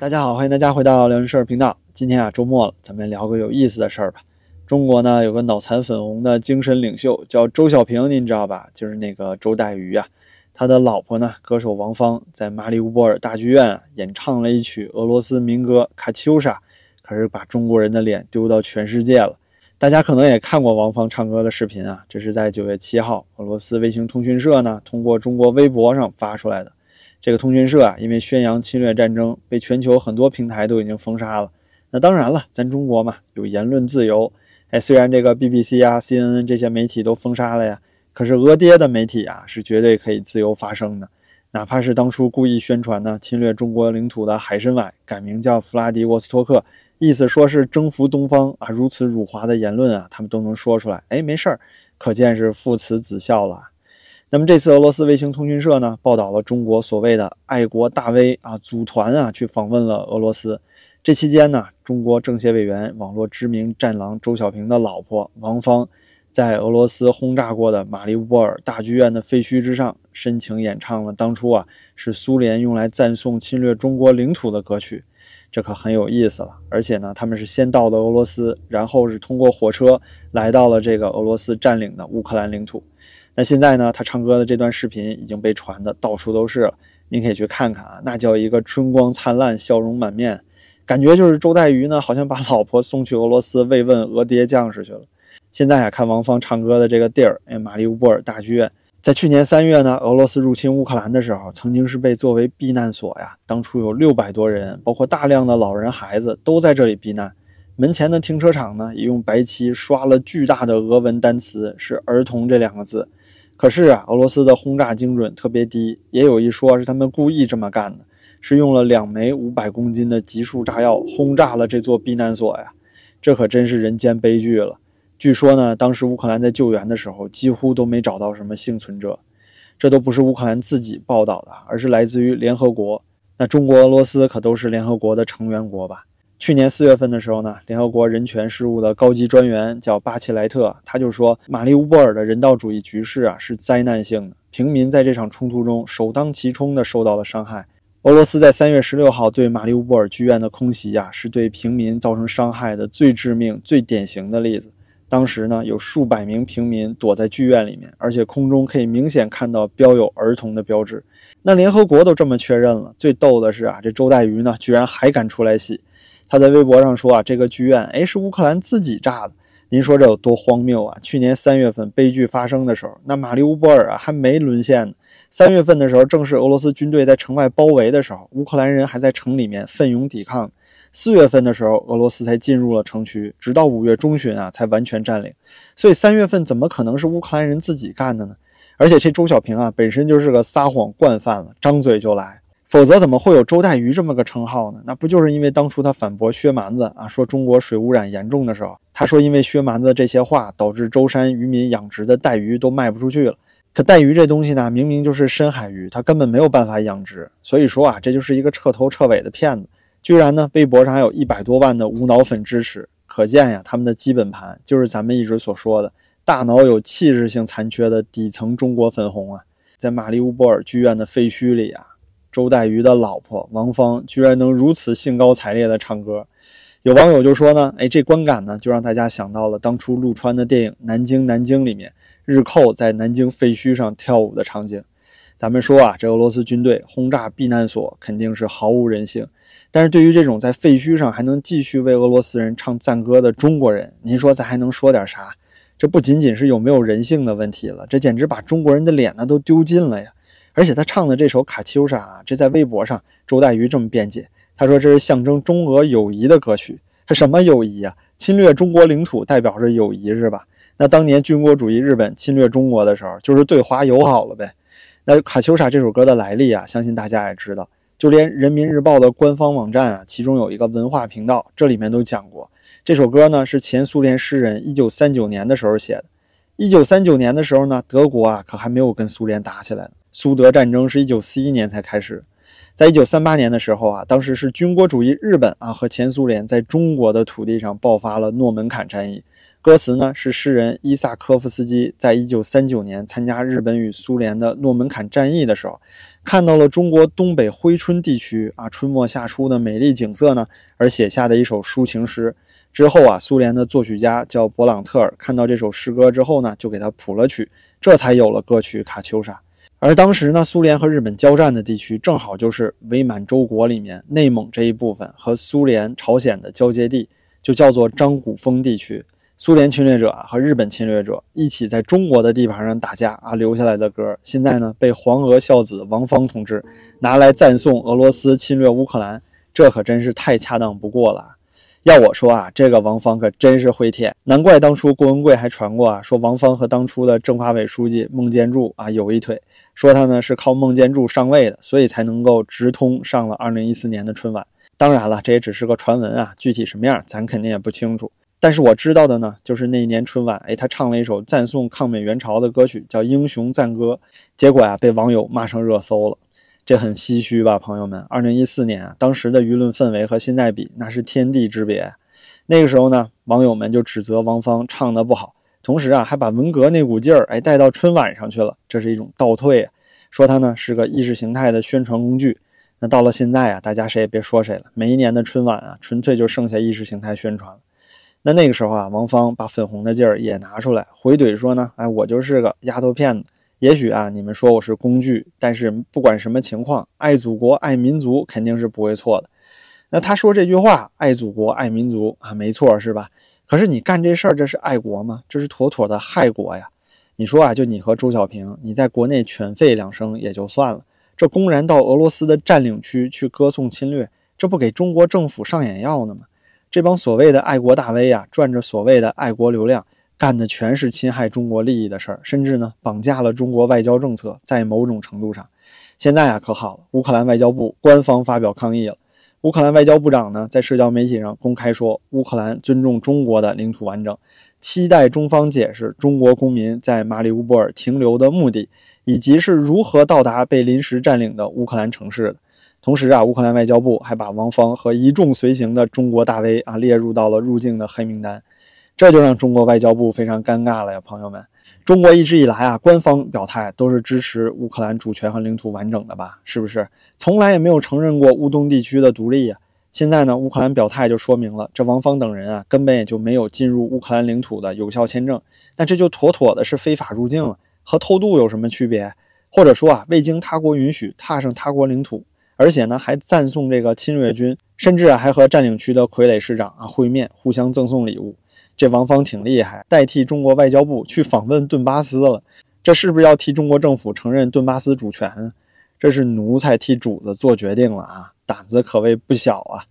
大家好，欢迎大家回到辽宁事儿频道。今天啊，周末了，咱们聊个有意思的事儿吧。中国呢有个脑残粉红的精神领袖叫周小平，您知道吧？就是那个周代瑜啊。他的老婆呢，歌手王芳，在马里乌波尔大剧院啊演唱了一曲俄罗斯民歌《卡秋莎》，可是把中国人的脸丢到全世界了。大家可能也看过王芳唱歌的视频啊，这是在九月七号，俄罗斯卫星通讯社呢通过中国微博上发出来的。这个通讯社啊，因为宣扬侵略战争，被全球很多平台都已经封杀了。那当然了，咱中国嘛，有言论自由。哎，虽然这个 BBC 啊、CNN 这些媒体都封杀了呀，可是俄爹的媒体啊，是绝对可以自由发声的。哪怕是当初故意宣传呢侵略中国领土的海参崴改名叫弗拉迪沃斯托克，意思说是征服东方啊，如此辱华的言论啊，他们都能说出来。哎，没事儿，可见是父慈子孝了。那么这次俄罗斯卫星通讯社呢报道了中国所谓的爱国大 V 啊组团啊去访问了俄罗斯。这期间呢，中国政协委员、网络知名战狼周小平的老婆王芳，在俄罗斯轰炸过的马里乌波尔大剧院的废墟之上，深情演唱了当初啊是苏联用来赞颂侵略中国领土的歌曲。这可很有意思了。而且呢，他们是先到的俄罗斯，然后是通过火车来到了这个俄罗斯占领的乌克兰领土。那现在呢？他唱歌的这段视频已经被传的到处都是了，您可以去看看啊，那叫一个春光灿烂，笑容满面，感觉就是周代瑜呢，好像把老婆送去俄罗斯慰问俄爹将士去了。现在啊，看王芳唱歌的这个地儿，哎，马里乌波尔大剧院，在去年三月呢，俄罗斯入侵乌克兰的时候，曾经是被作为避难所呀，当初有六百多人，包括大量的老人孩子都在这里避难。门前的停车场呢，也用白漆刷了巨大的俄文单词，是“儿童”这两个字。可是啊，俄罗斯的轰炸精准特别低，也有一说是他们故意这么干的，是用了两枚五百公斤的集束炸药轰炸了这座避难所呀，这可真是人间悲剧了。据说呢，当时乌克兰在救援的时候，几乎都没找到什么幸存者，这都不是乌克兰自己报道的，而是来自于联合国。那中国、俄罗斯可都是联合国的成员国吧？去年四月份的时候呢，联合国人权事务的高级专员叫巴切莱特，他就说，马里乌波尔的人道主义局势啊是灾难性的，平民在这场冲突中首当其冲的受到了伤害。俄罗斯在三月十六号对马里乌波尔剧院的空袭啊，是对平民造成伤害的最致命、最典型的例子。当时呢，有数百名平民躲在剧院里面，而且空中可以明显看到标有儿童的标志。那联合国都这么确认了，最逗的是啊，这周代瑜呢，居然还敢出来洗。他在微博上说啊，这个剧院哎是乌克兰自己炸的，您说这有多荒谬啊？去年三月份悲剧发生的时候，那马里乌波尔啊还没沦陷呢。三月份的时候，正是俄罗斯军队在城外包围的时候，乌克兰人还在城里面奋勇抵抗。四月份的时候，俄罗斯才进入了城区，直到五月中旬啊才完全占领。所以三月份怎么可能是乌克兰人自己干的呢？而且这周小平啊本身就是个撒谎惯犯了，张嘴就来。否则怎么会有周带鱼这么个称号呢？那不就是因为当初他反驳薛蛮子啊，说中国水污染严重的时候，他说因为薛蛮子这些话导致舟山渔民养殖的带鱼都卖不出去了。可带鱼这东西呢，明明就是深海鱼，它根本没有办法养殖。所以说啊，这就是一个彻头彻尾的骗子。居然呢，微博上还有一百多万的无脑粉支持，可见呀，他们的基本盘就是咱们一直所说的大脑有器质性残缺的底层中国粉红啊，在马里乌波尔剧院的废墟里啊。周代瑜的老婆王芳居然能如此兴高采烈地唱歌，有网友就说呢，哎，这观感呢就让大家想到了当初陆川的电影《南京南京》里面日寇在南京废墟上跳舞的场景。咱们说啊，这俄罗斯军队轰炸避难所肯定是毫无人性，但是对于这种在废墟上还能继续为俄罗斯人唱赞歌的中国人，您说咱还能说点啥？这不仅仅是有没有人性的问题了，这简直把中国人的脸呢都丢尽了呀！而且他唱的这首《卡秋莎》啊，这在微博上，周代瑜这么辩解，他说这是象征中俄友谊的歌曲。他什么友谊啊？侵略中国领土代表着友谊是吧？那当年军国主义日本侵略中国的时候，就是对华友好了呗。那《卡秋莎》这首歌的来历啊，相信大家也知道，就连人民日报的官方网站啊，其中有一个文化频道，这里面都讲过，这首歌呢是前苏联诗人1939年的时候写的。1939年的时候呢，德国啊可还没有跟苏联打起来呢。苏德战争是一九四一年才开始，在一九三八年的时候啊，当时是军国主义日本啊和前苏联在中国的土地上爆发了诺门坎战役。歌词呢是诗人伊萨科夫斯基在一九三九年参加日本与苏联的诺门坎战役的时候，看到了中国东北珲春地区啊春末夏初的美丽景色呢，而写下的一首抒情诗。之后啊，苏联的作曲家叫勃朗特尔，看到这首诗歌之后呢，就给他谱了曲，这才有了歌曲《卡秋莎》。而当时呢，苏联和日本交战的地区，正好就是伪满洲国里面内蒙这一部分和苏联、朝鲜的交界地，就叫做张古峰地区。苏联侵略者和日本侵略者一起在中国的地盘上打架啊，留下来的歌，现在呢被黄俄孝子王芳同志拿来赞颂俄罗斯侵略乌克兰，这可真是太恰当不过了。要我说啊，这个王芳可真是会舔，难怪当初郭文贵还传过啊，说王芳和当初的政法委书记孟建柱啊有一腿，说他呢是靠孟建柱上位的，所以才能够直通上了二零一四年的春晚。当然了，这也只是个传闻啊，具体什么样咱肯定也不清楚。但是我知道的呢，就是那一年春晚，哎，他唱了一首赞颂抗美援朝的歌曲，叫《英雄赞歌》，结果呀被网友骂上热搜了。这很唏嘘吧，朋友们。二零一四年啊，当时的舆论氛围和现在比，那是天地之别。那个时候呢，网友们就指责王芳唱的不好，同时啊，还把文革那股劲儿哎带到春晚上去了，这是一种倒退啊。说他呢是个意识形态的宣传工具。那到了现在啊，大家谁也别说谁了。每一年的春晚啊，纯粹就剩下意识形态宣传了。那那个时候啊，王芳把粉红的劲儿也拿出来回怼说呢，哎，我就是个丫头片子。也许啊，你们说我是工具，但是不管什么情况，爱祖国、爱民族肯定是不会错的。那他说这句话，爱祖国、爱民族啊，没错，是吧？可是你干这事儿，这是爱国吗？这是妥妥的害国呀！你说啊，就你和周小平，你在国内犬吠两声也就算了，这公然到俄罗斯的占领区去歌颂侵略，这不给中国政府上眼药呢吗？这帮所谓的爱国大 V 啊，赚着所谓的爱国流量。干的全是侵害中国利益的事儿，甚至呢绑架了中国外交政策。在某种程度上，现在啊可好了，乌克兰外交部官方发表抗议了。乌克兰外交部长呢在社交媒体上公开说，乌克兰尊重中国的领土完整，期待中方解释中国公民在马里乌波尔停留的目的，以及是如何到达被临时占领的乌克兰城市的。同时啊，乌克兰外交部还把王芳和一众随行的中国大 V 啊列入到了入境的黑名单。这就让中国外交部非常尴尬了呀，朋友们。中国一直以来啊，官方表态都是支持乌克兰主权和领土完整的吧？是不是？从来也没有承认过乌东地区的独立呀。现在呢，乌克兰表态就说明了，这王芳等人啊，根本也就没有进入乌克兰领土的有效签证。那这就妥妥的是非法入境了，和偷渡有什么区别？或者说啊，未经他国允许踏上他国领土，而且呢，还赞颂这个侵略军，甚至啊，还和占领区的傀儡市长啊会面，互相赠送礼物。这王芳挺厉害，代替中国外交部去访问顿巴斯了。这是不是要替中国政府承认顿巴斯主权？这是奴才替主子做决定了啊，胆子可谓不小啊！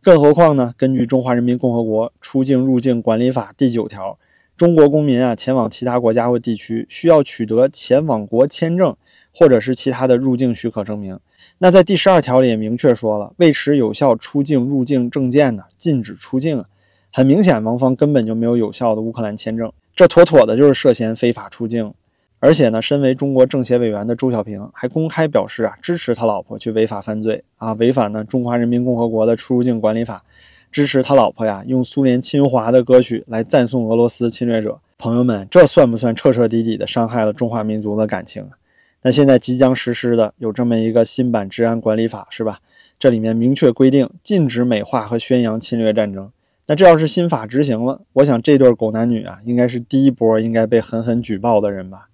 更何况呢？根据《中华人民共和国出境入境管理法》第九条，中国公民啊前往其他国家或地区，需要取得前往国签证或者是其他的入境许可证明。那在第十二条里也明确说了，未持有效出境入境证件的，禁止出境。很明显，王芳根本就没有有效的乌克兰签证，这妥妥的就是涉嫌非法出境。而且呢，身为中国政协委员的周小平还公开表示啊，支持他老婆去违法犯罪啊，违反呢《中华人民共和国的出入境管理法》，支持他老婆呀用苏联侵华的歌曲来赞颂俄罗斯侵略者。朋友们，这算不算彻彻底底的伤害了中华民族的感情？那现在即将实施的有这么一个新版治安管理法，是吧？这里面明确规定，禁止美化和宣扬侵略战争。那这要是新法执行了，我想这对狗男女啊，应该是第一波应该被狠狠举报的人吧。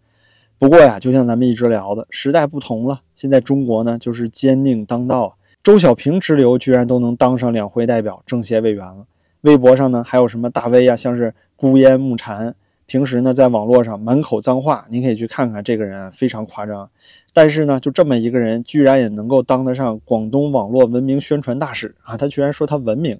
不过呀，就像咱们一直聊的，时代不同了，现在中国呢就是奸佞当道。周小平之流居然都能当上两会代表、政协委员了。微博上呢还有什么大 V 啊，像是孤烟木蝉，平时呢在网络上满口脏话，您可以去看看这个人啊非常夸张。但是呢，就这么一个人，居然也能够当得上广东网络文明宣传大使啊！他居然说他文明。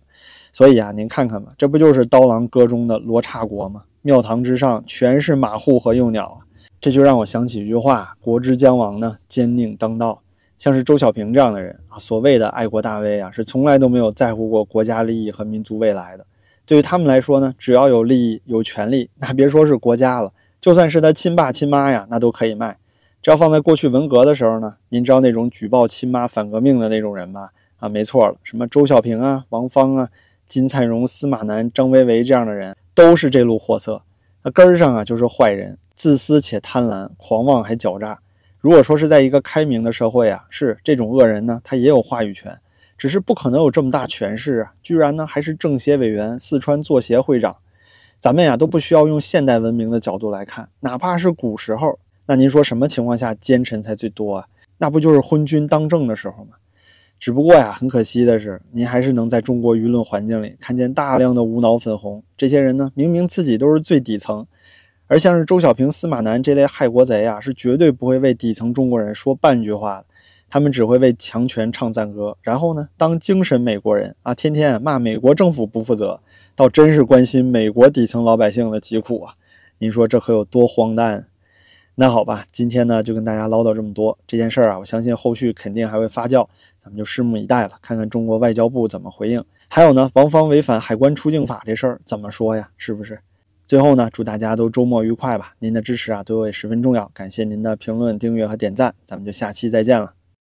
所以啊，您看看吧，这不就是刀郎歌中的罗刹国吗？庙堂之上全是马户和幼鸟啊！这就让我想起一句话：国之将亡呢，奸佞当道。像是周小平这样的人啊，所谓的爱国大 V 啊，是从来都没有在乎过国家利益和民族未来的。对于他们来说呢，只要有利益、有权利，那别说是国家了，就算是他亲爸亲妈呀，那都可以卖。只要放在过去文革的时候呢，您知道那种举报亲妈反革命的那种人吧？啊，没错了，什么周小平啊、王芳啊。金灿荣、司马南、张维维这样的人都是这路货色，那根儿上啊就是坏人，自私且贪婪，狂妄还狡诈。如果说是在一个开明的社会啊，是这种恶人呢，他也有话语权，只是不可能有这么大权势啊，居然呢还是政协委员、四川作协会长。咱们呀都不需要用现代文明的角度来看，哪怕是古时候，那您说什么情况下奸臣才最多啊？那不就是昏君当政的时候吗？只不过呀，很可惜的是，您还是能在中国舆论环境里看见大量的无脑粉红。这些人呢，明明自己都是最底层，而像是周小平、司马南这类害国贼啊，是绝对不会为底层中国人说半句话的。他们只会为强权唱赞歌，然后呢，当精神美国人啊，天天骂美国政府不负责，倒真是关心美国底层老百姓的疾苦啊！您说这可有多荒诞？那好吧，今天呢就跟大家唠叨这么多。这件事儿啊，我相信后续肯定还会发酵，咱们就拭目以待了，看看中国外交部怎么回应。还有呢，王芳违反海关出境法这事儿怎么说呀？是不是？最后呢，祝大家都周末愉快吧！您的支持啊，对我也十分重要，感谢您的评论、订阅和点赞，咱们就下期再见了。